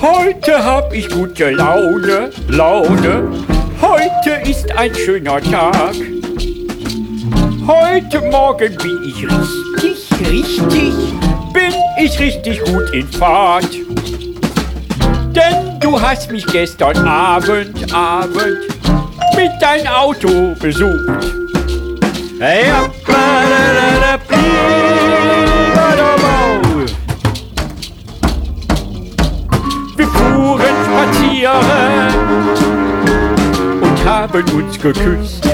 Heute hab ich gute Laune, Laune. Heute ist ein schöner Tag. Heute Morgen bin ich richtig, richtig, bin ich richtig gut in Fahrt. Denn du hast mich gestern Abend, Abend mit dein Auto besucht. Ja, spazieren und haben uns geküsst.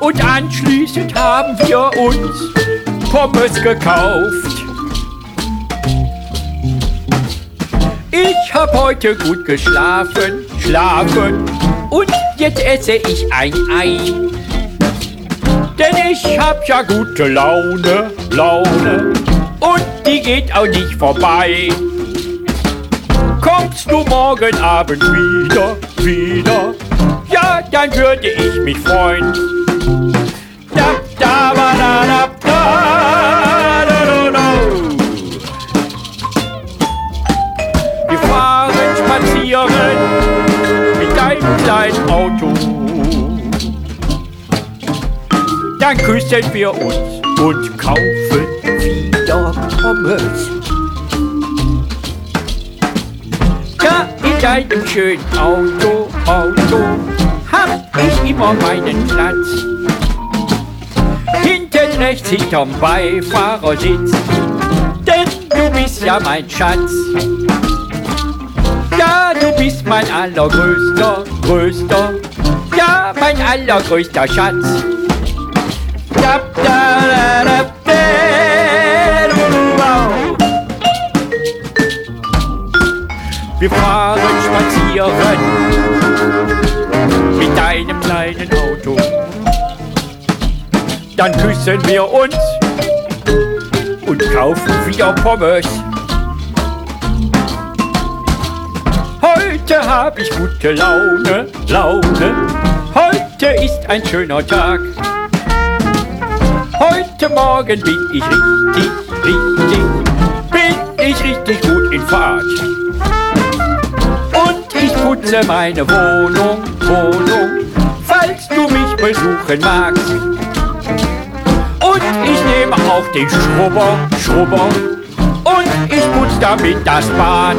Und anschließend haben wir uns Pommes gekauft. Ich hab heute gut geschlafen, schlafen und jetzt esse ich ein Ei. Denn ich hab ja gute Laune, Laune und die geht auch nicht vorbei. Kommst du morgen Abend wieder, wieder, ja, dann würde ich mich freuen. Da, da, ba, da, da, da. Wir fahren spazieren mit deinem Auto. Dann küssen wir uns und kaufen wieder Pommes. Deinem schönen Auto, Auto, hab ich immer meinen Platz. Hinten rechts hinterm Beifahrersitz, denn du bist ja mein Schatz. Ja, du bist mein allergrößter, größter, ja, mein allergrößter Schatz. Da, da, da, da, Wir fahren spazieren mit deinem kleinen Auto. Dann küssen wir uns und kaufen wieder Pommes. Heute hab ich gute Laune, Laune. Heute ist ein schöner Tag. Heute Morgen bin ich richtig, richtig, bin ich richtig gut in Fahrt. Putze meine Wohnung, Wohnung, falls du mich besuchen magst. Und ich nehme auch den Schrubber, Schrubber und ich putze damit das Bad.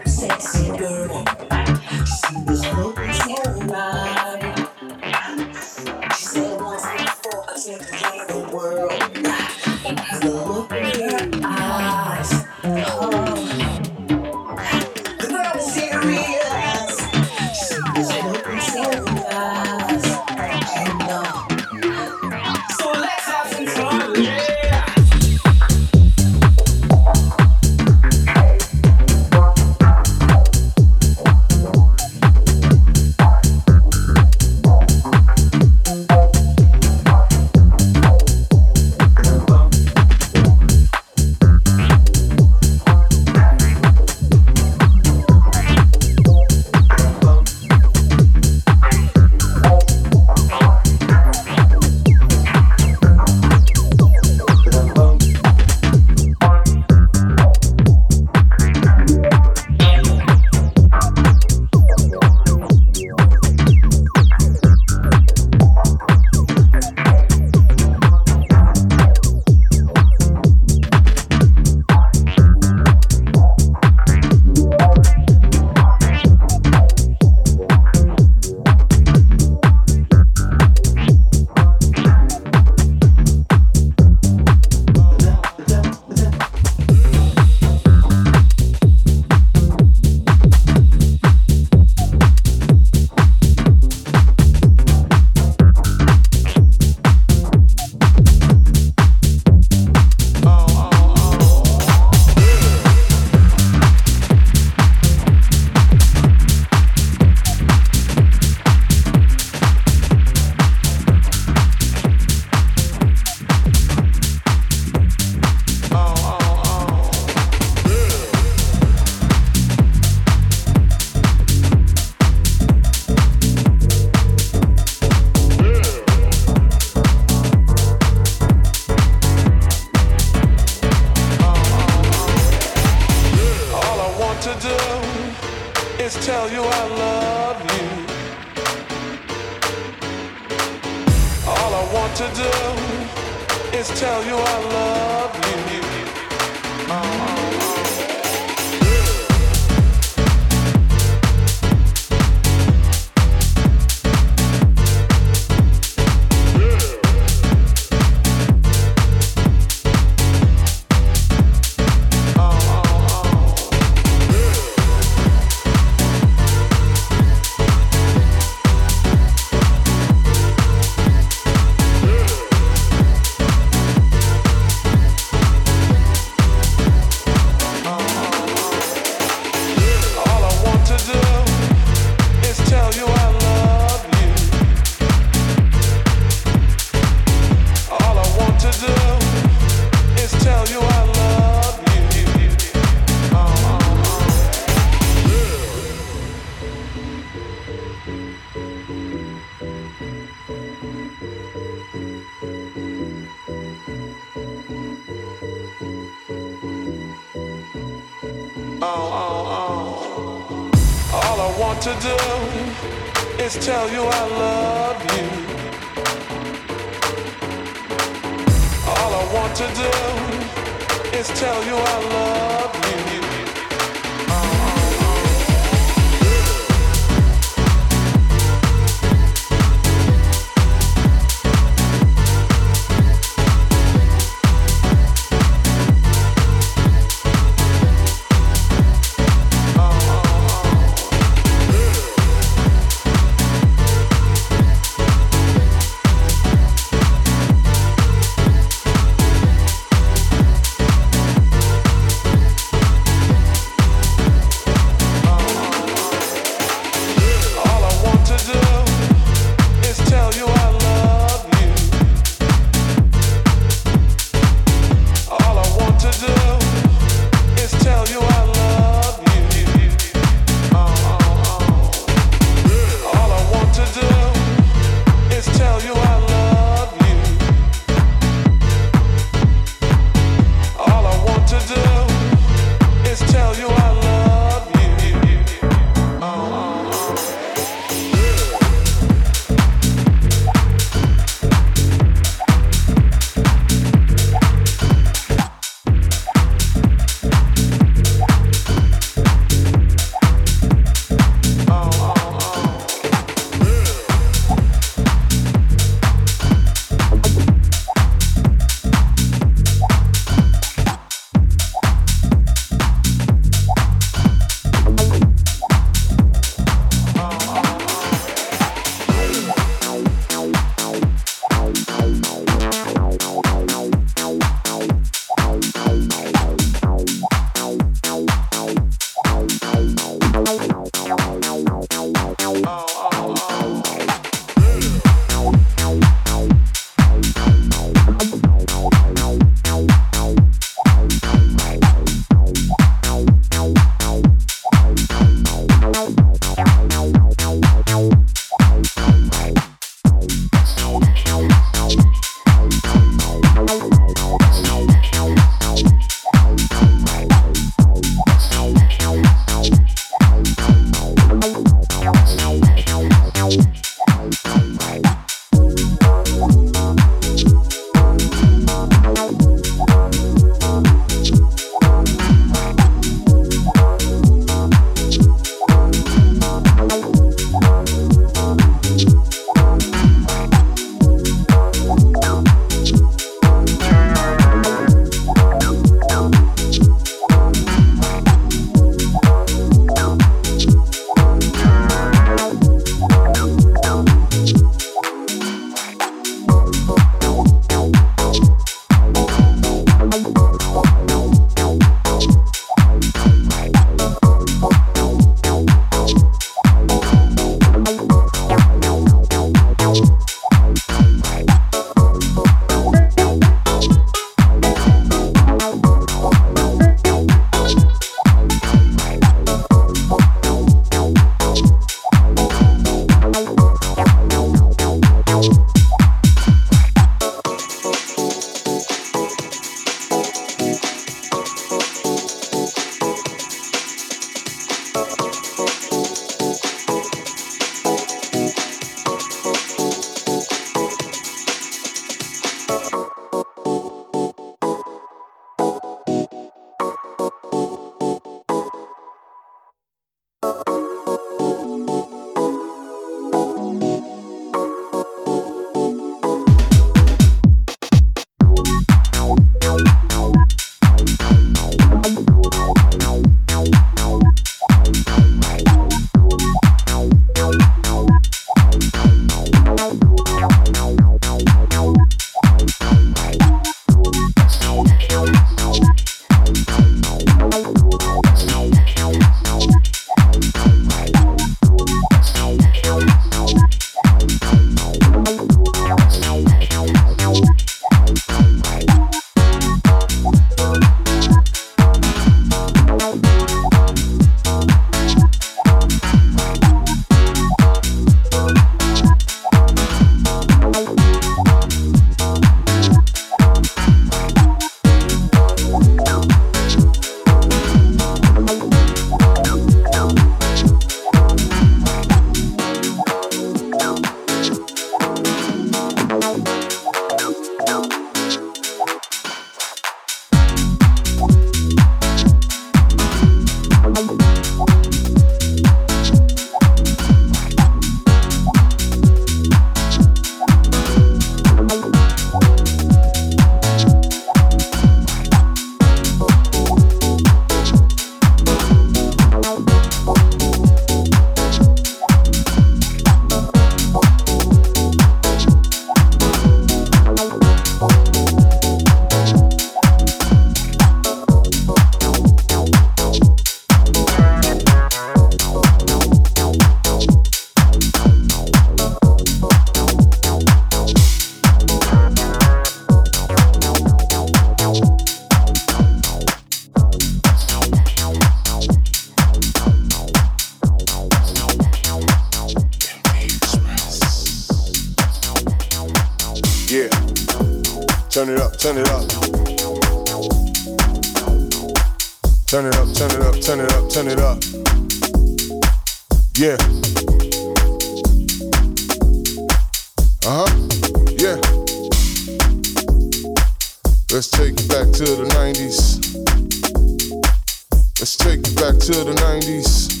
Let's take it back to the 90s.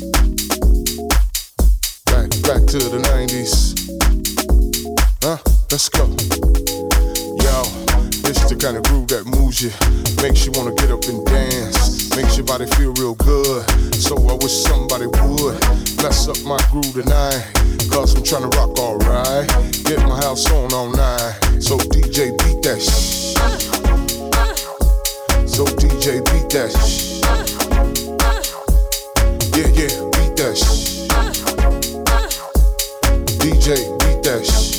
Back, back to the 90s. Huh? Let's go. Yo, this the kind of groove that moves you. Makes you wanna get up and dance. Makes your body feel real good. So I wish somebody would mess up my groove tonight. Cause I'm trying to rock alright. Get my house on all night. So DJ beat that shh. So DJ beat that shh. Yeah, yeah, beat that shit. Uh, uh. DJ, beat that shit.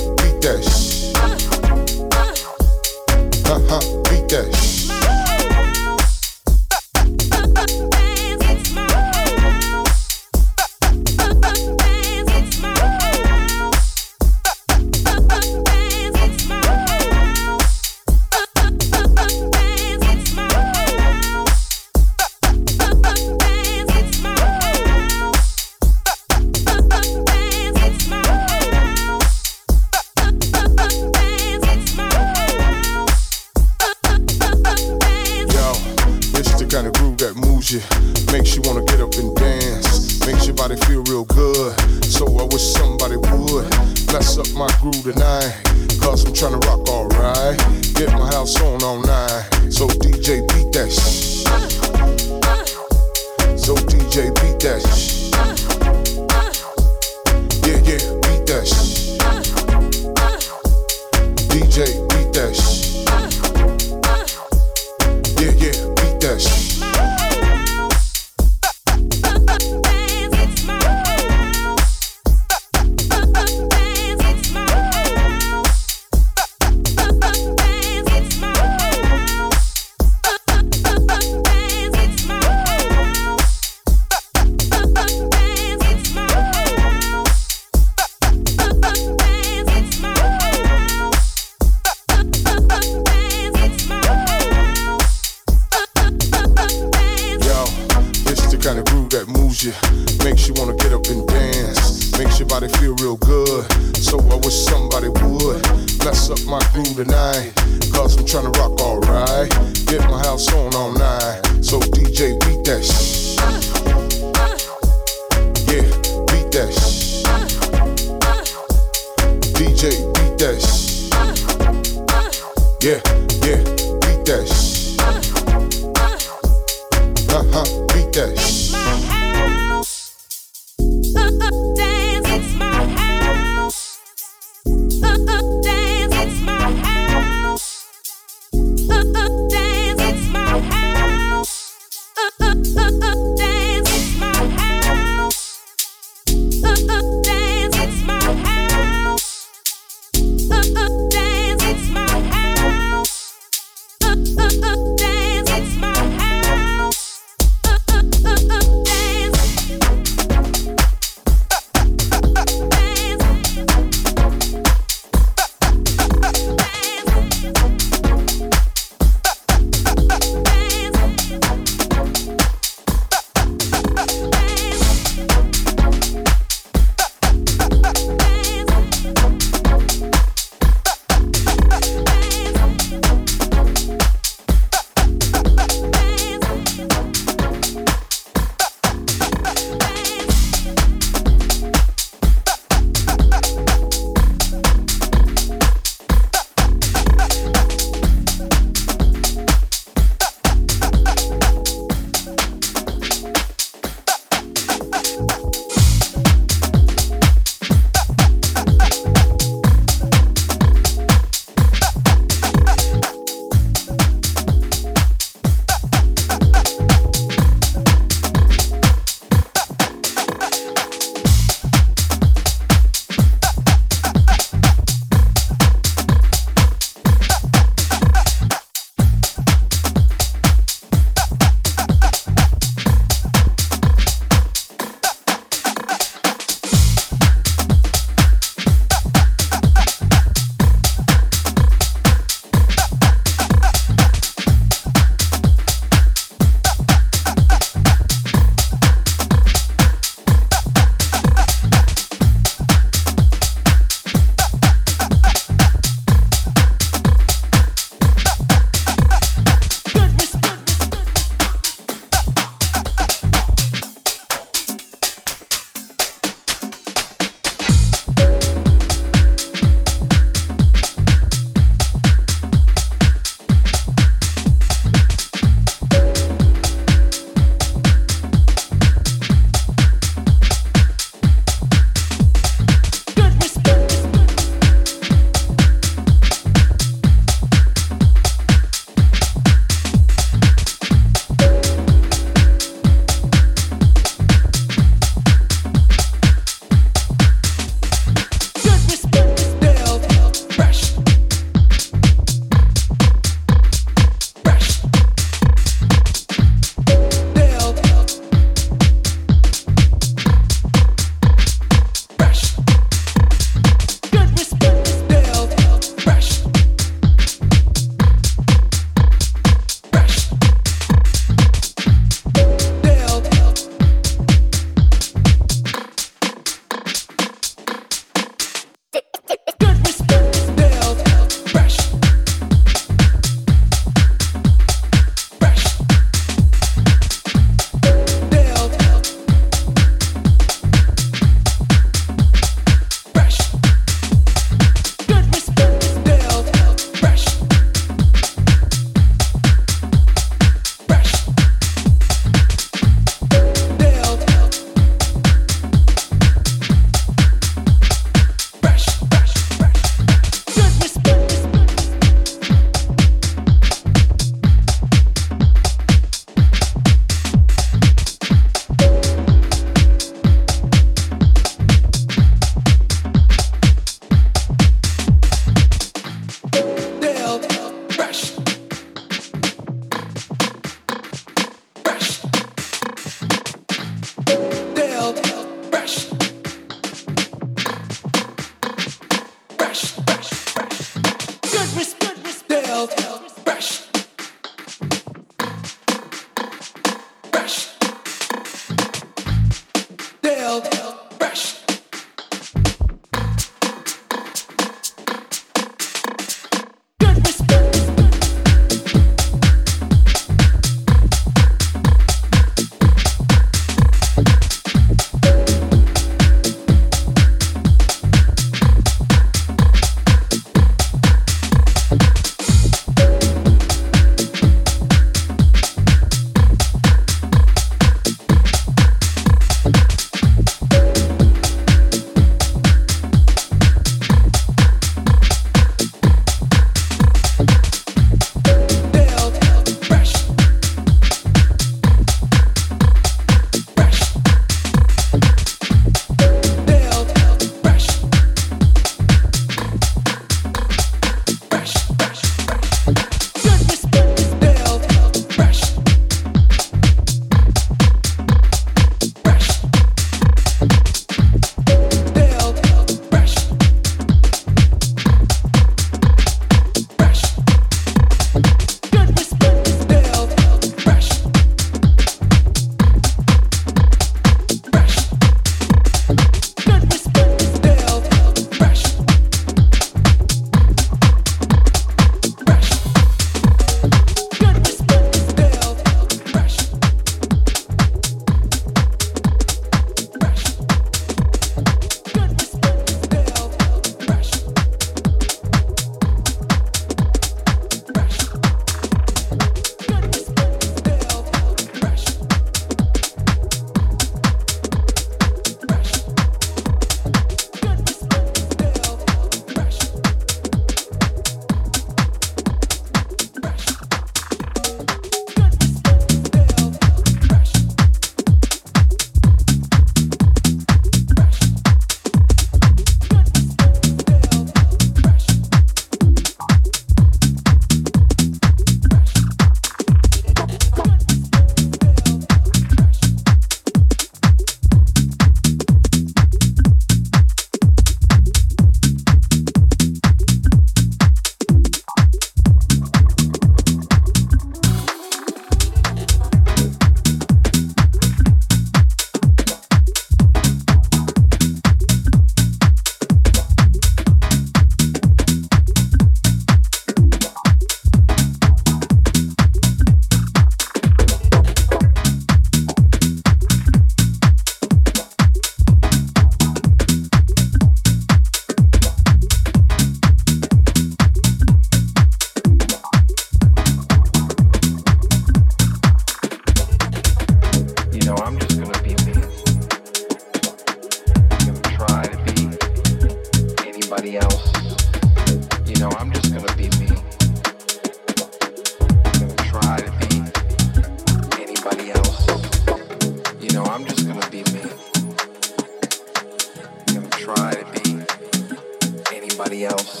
anybody else.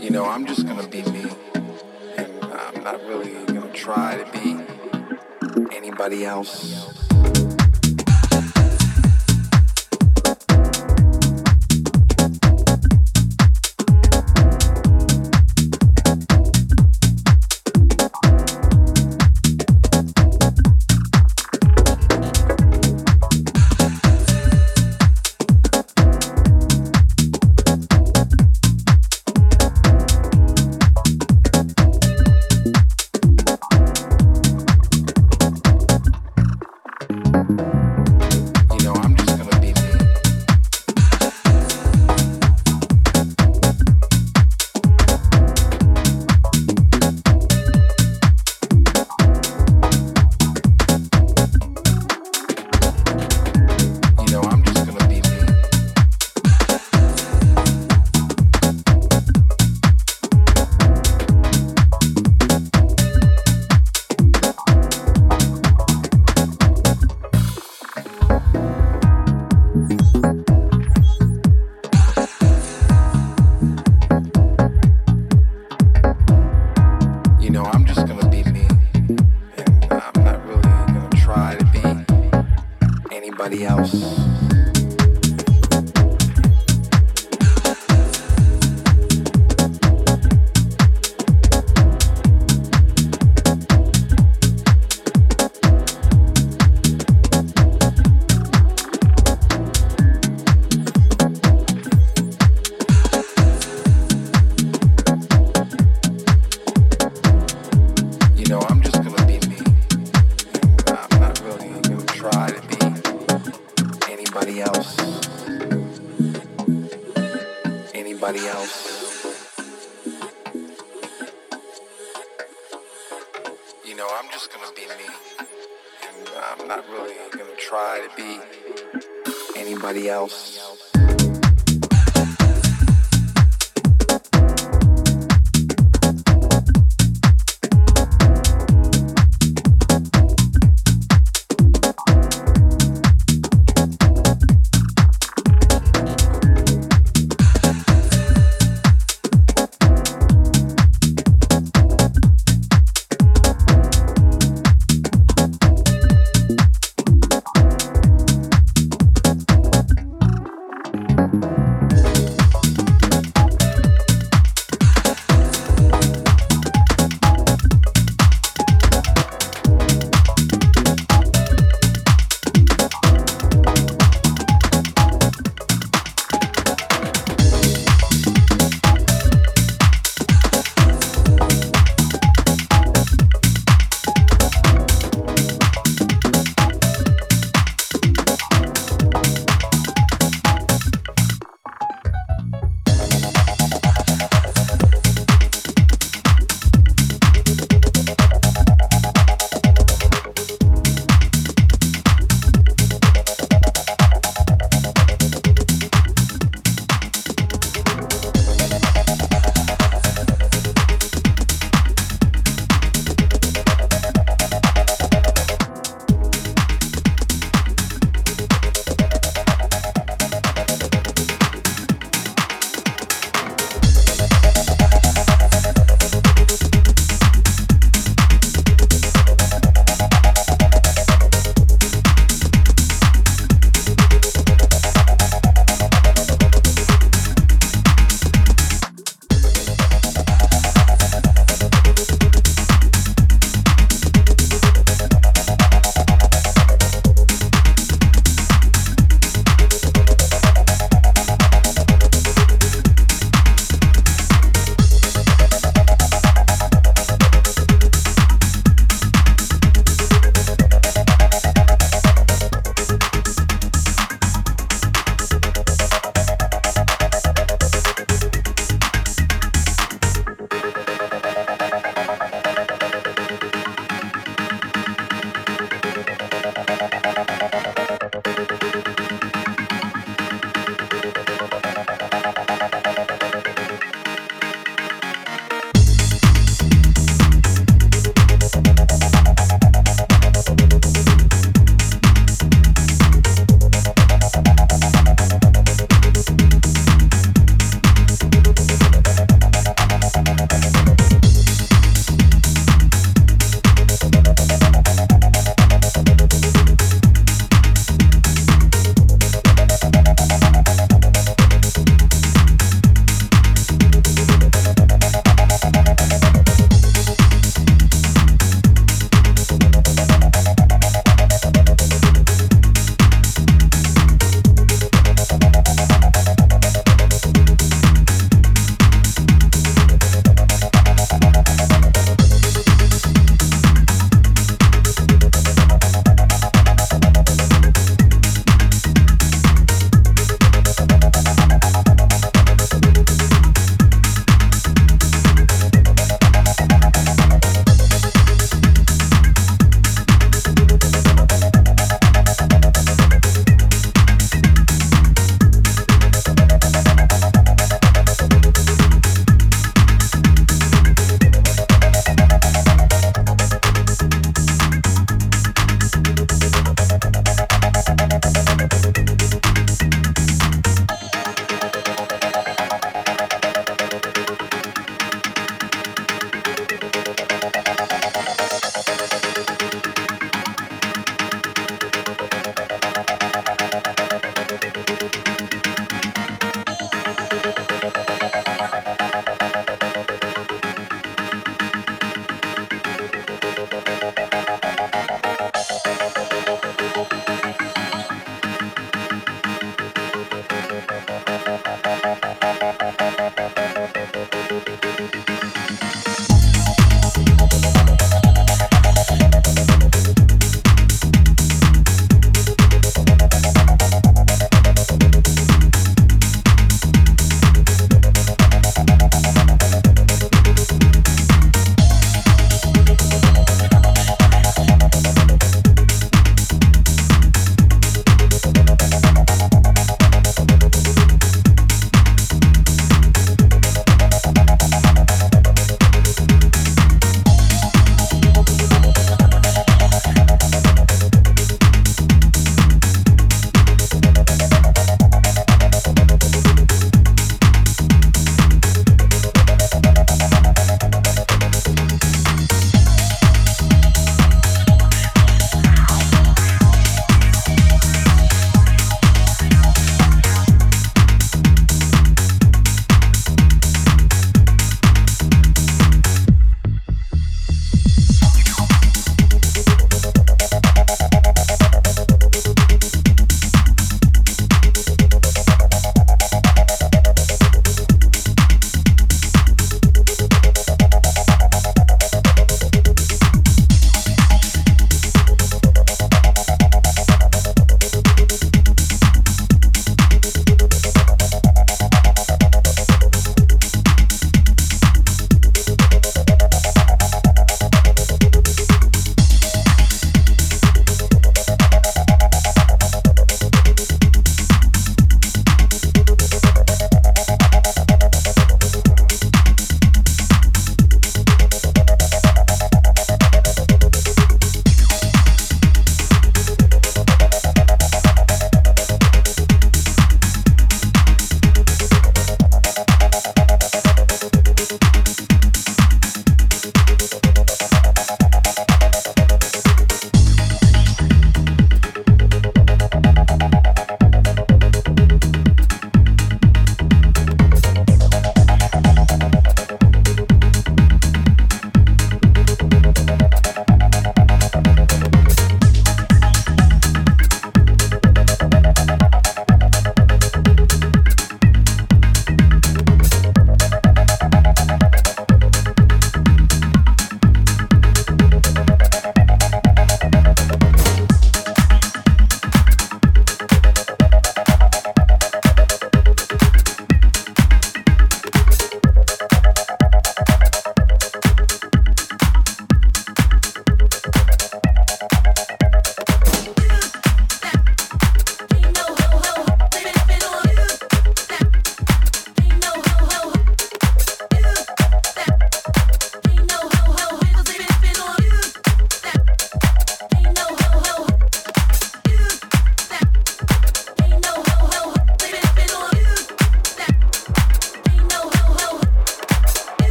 You know, I'm just gonna be me, and I'm not really gonna try to be anybody else.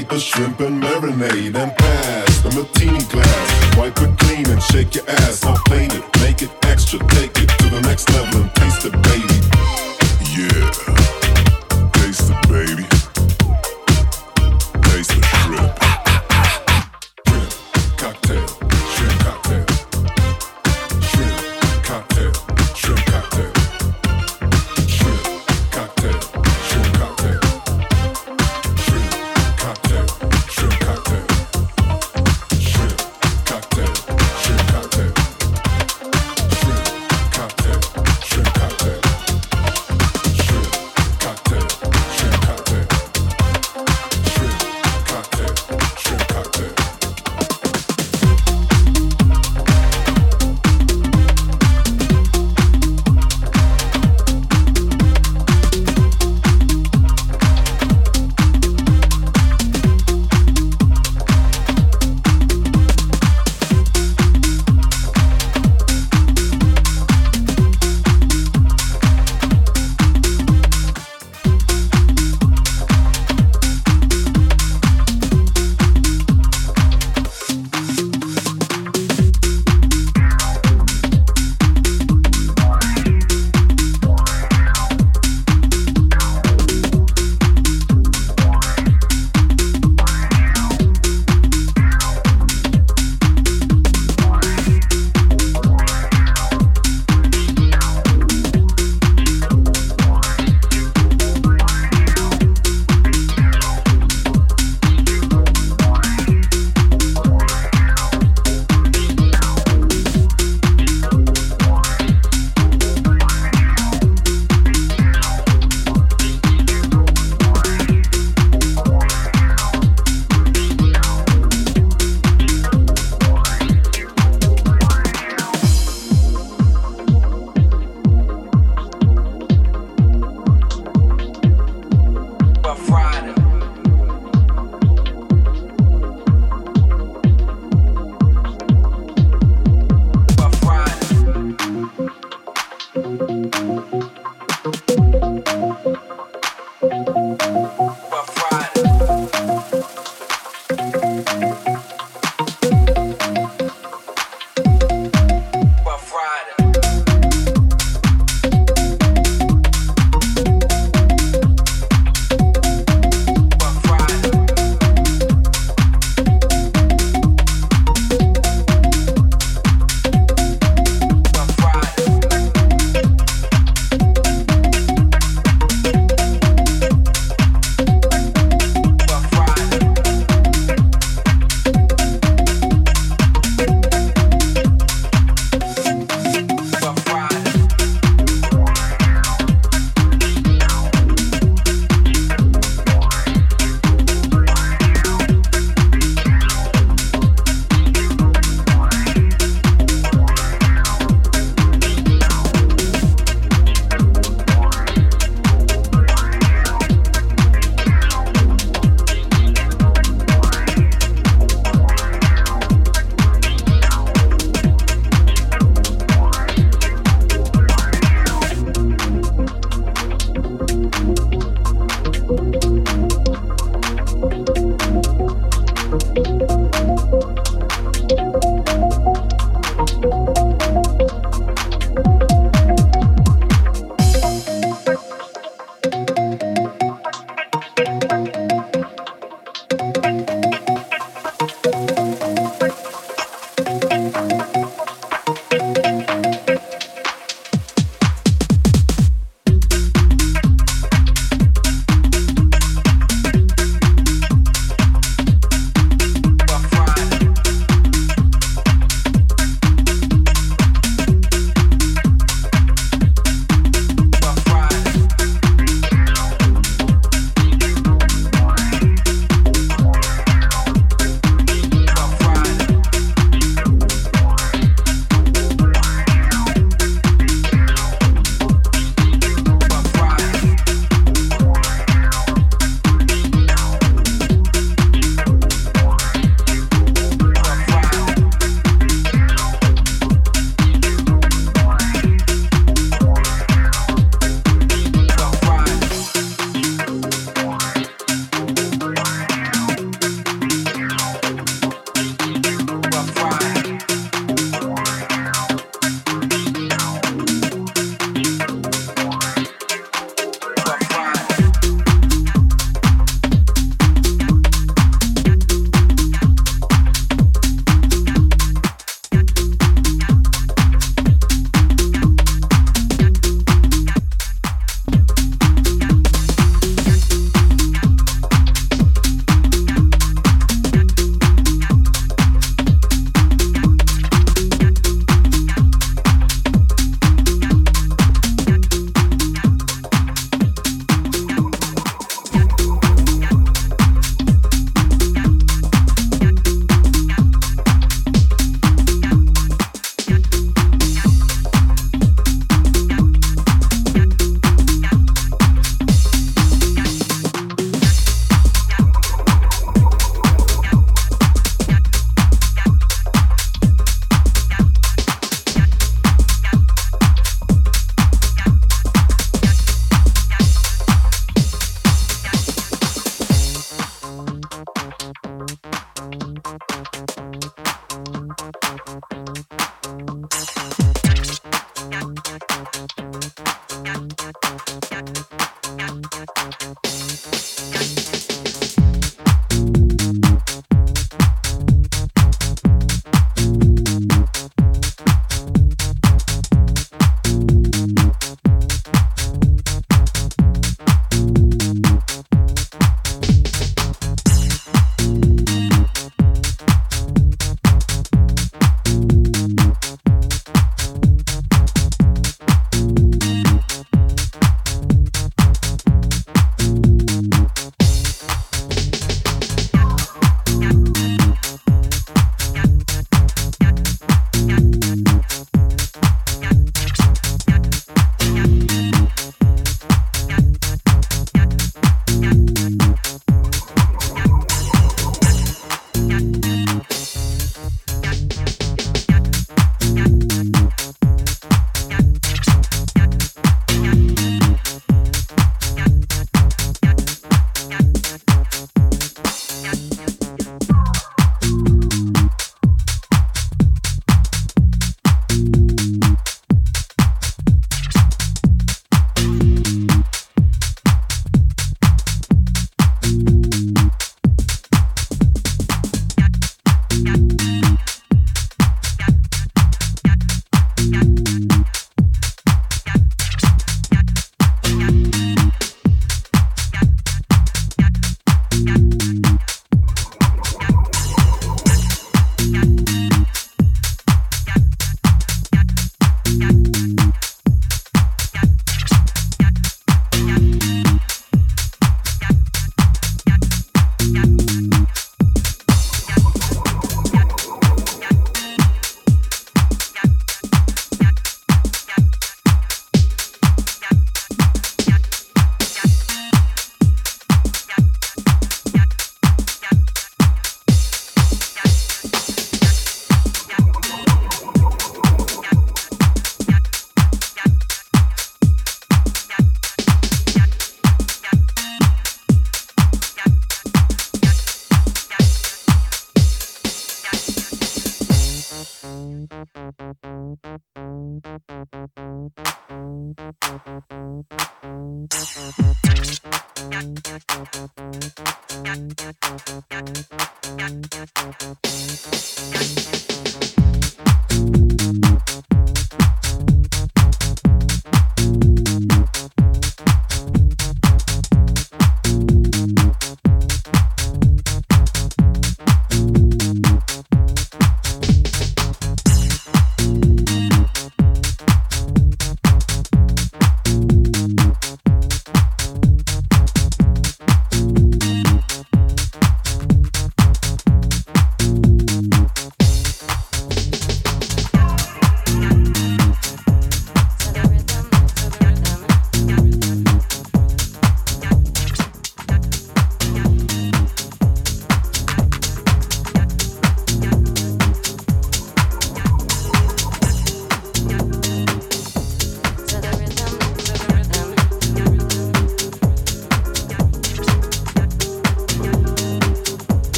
Take the shrimp and marinade and pass the martini glass. Wipe it clean and shake your ass. I'll paint it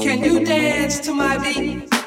Can you dance to my beat?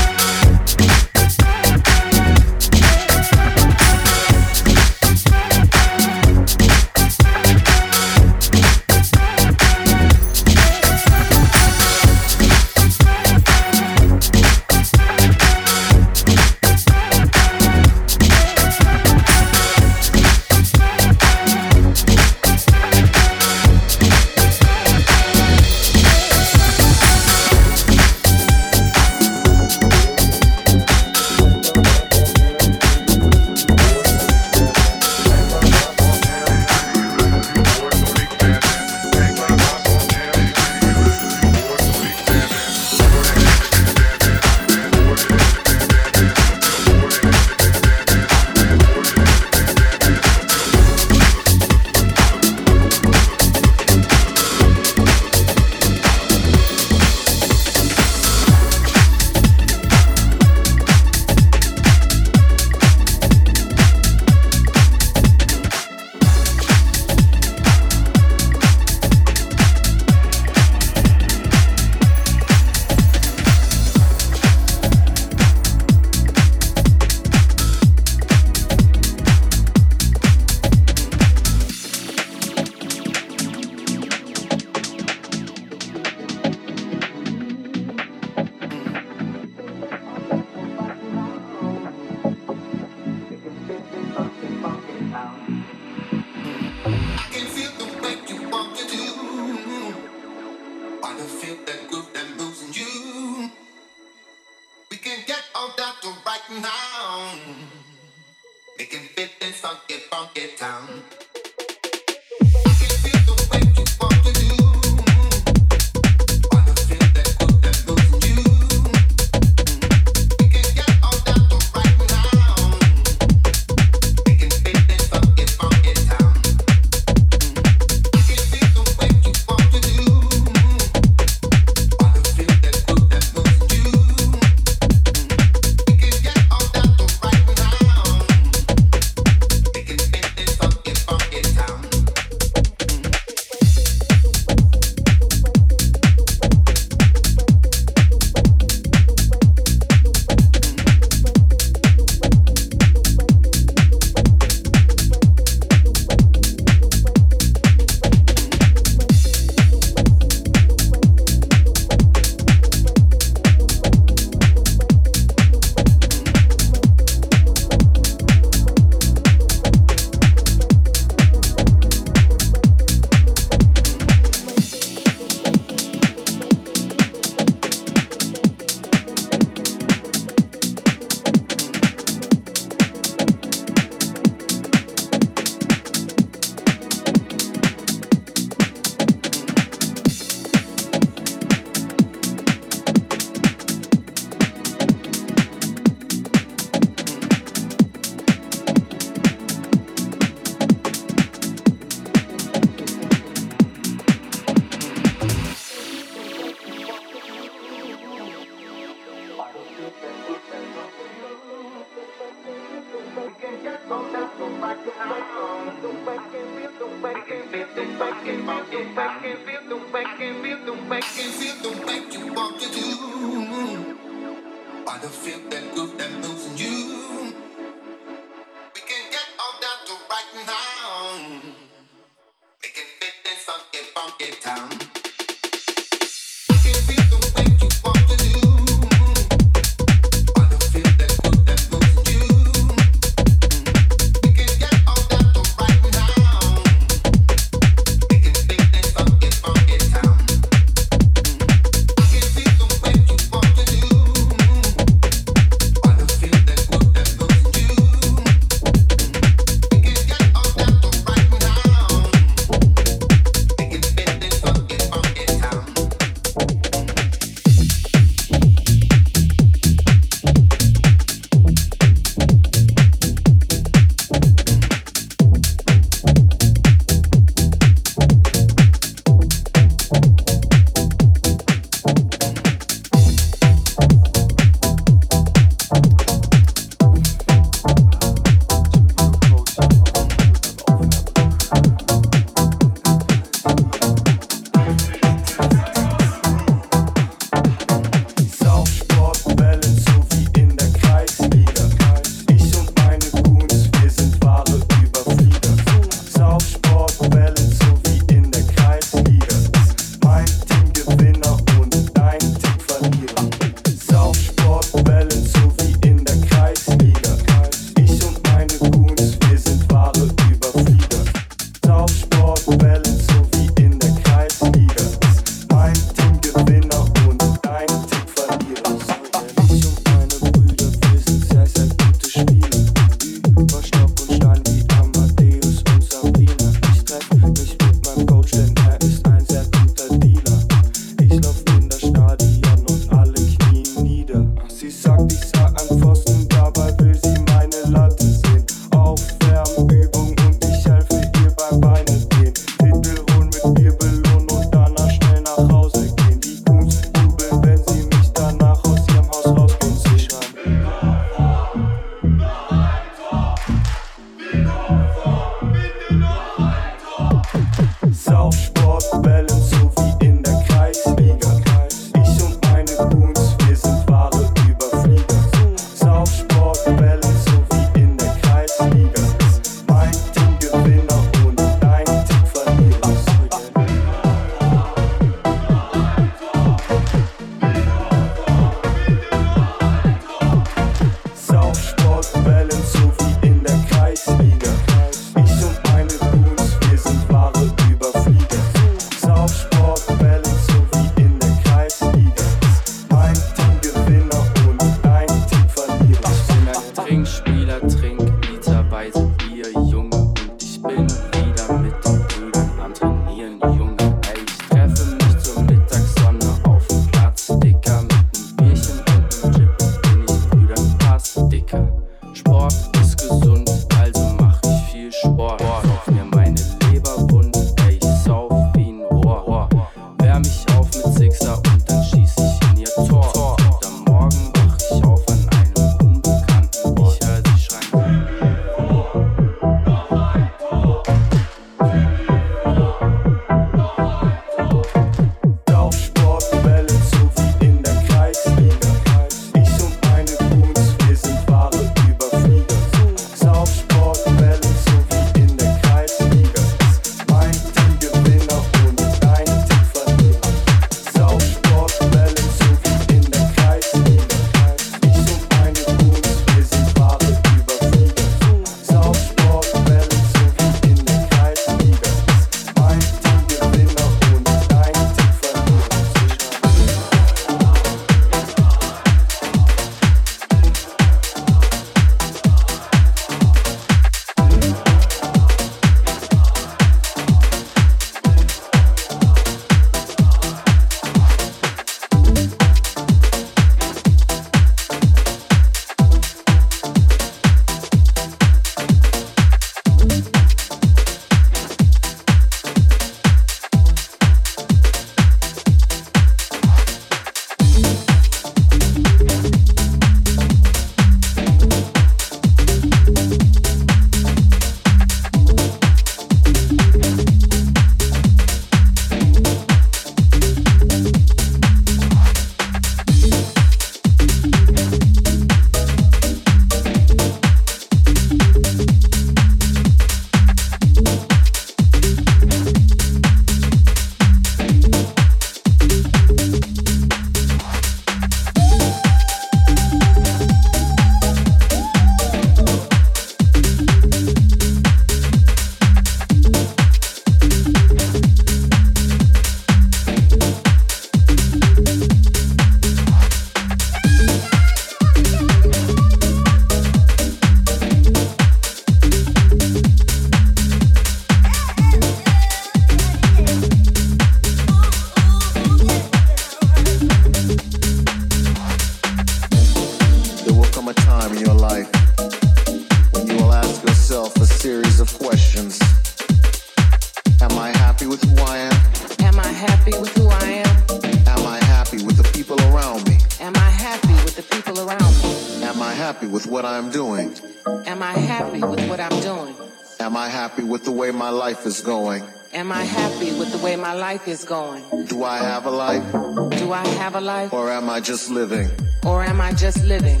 is going. Do I have a life? Do I have a life? Or am I just living? Or am I just living?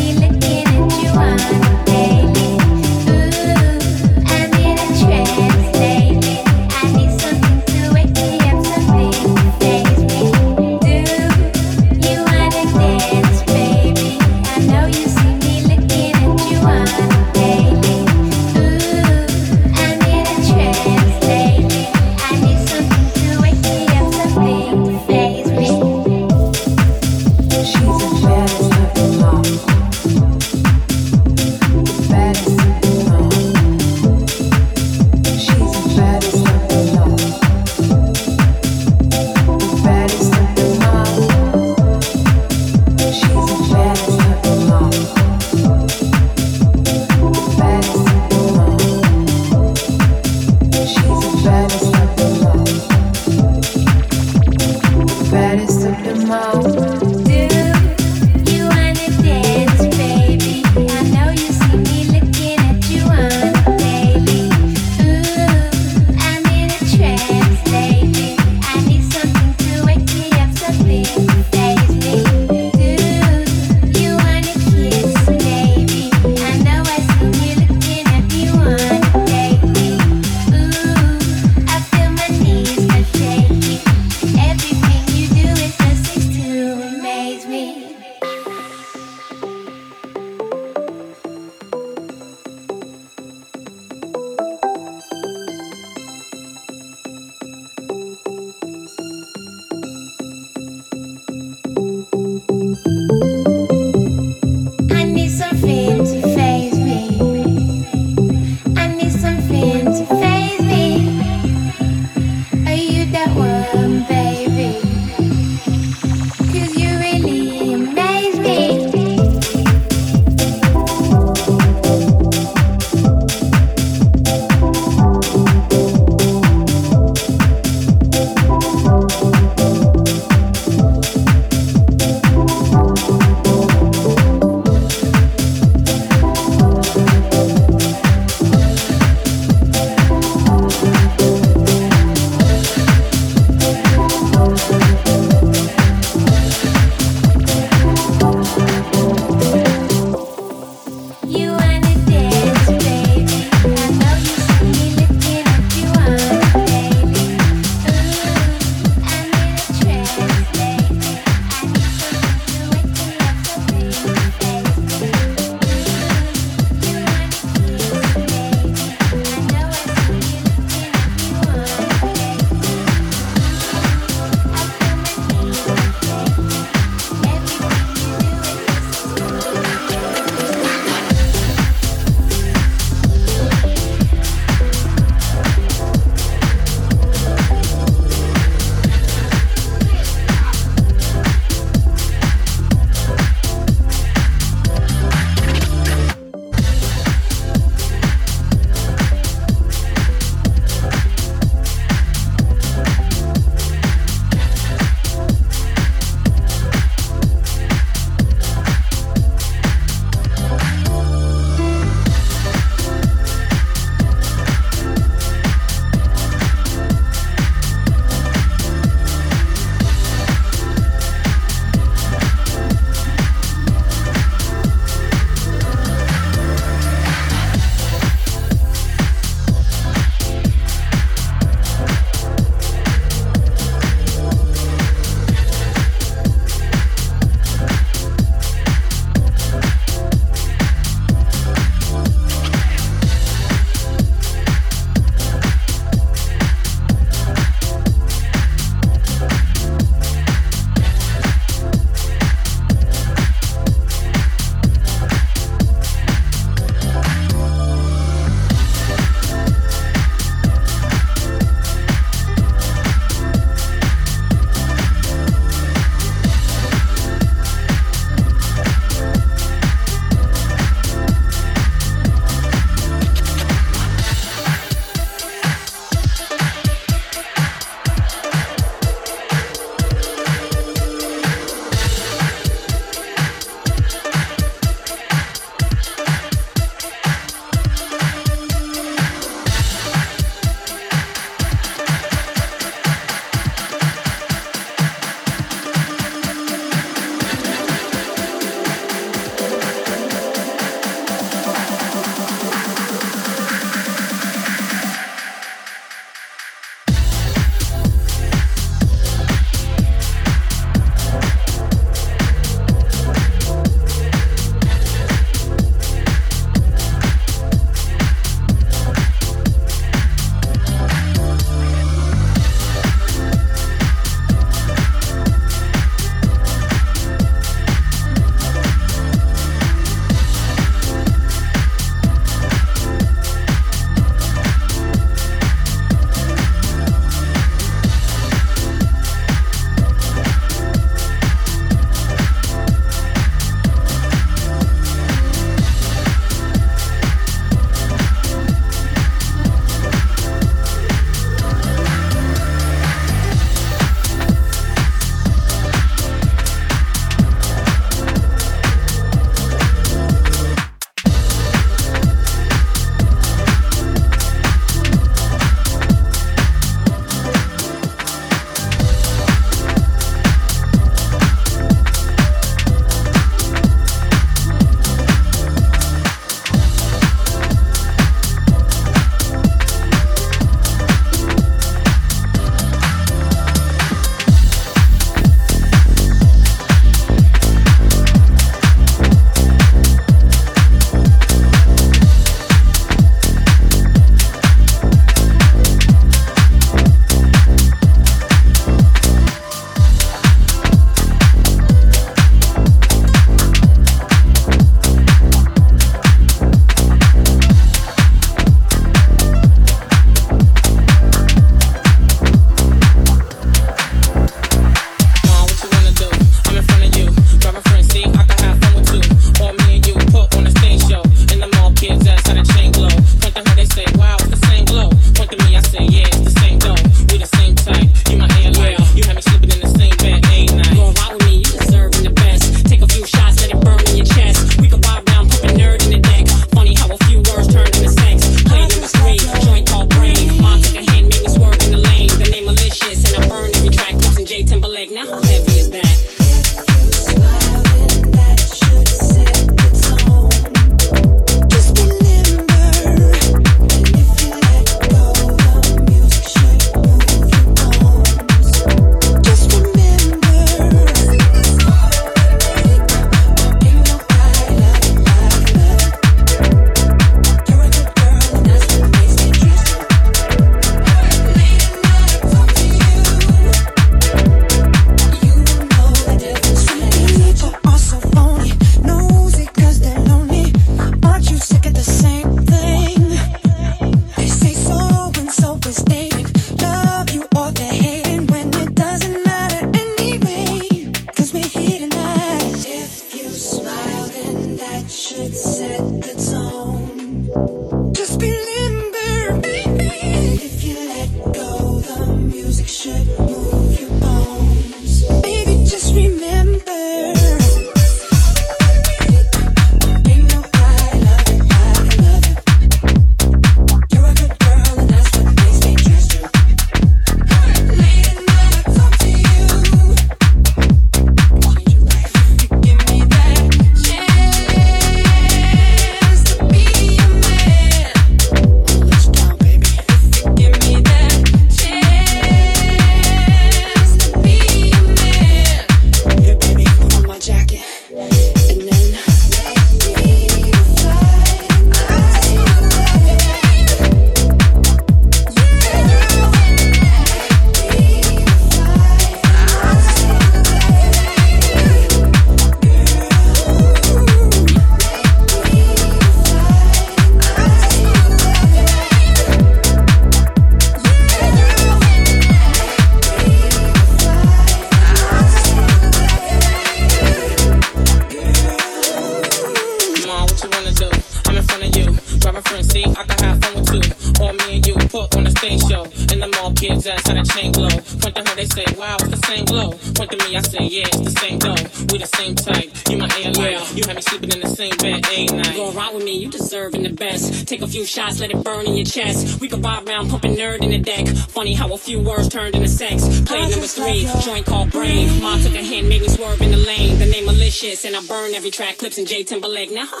shots, let it burn in your chest. We could ride around pumping nerd in the deck. Funny how a few words turned into sex. Play number three, uh, joint called brain. Ma took a hand, made me swerve in the lane. The name malicious, and I burn every track. Clips and J Timberlake. Now,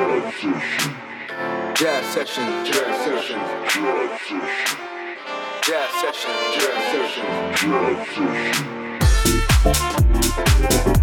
Jazz session. Jazz session. Jazz session. Jazz session. Jazz session. Jazz session. Jazz session.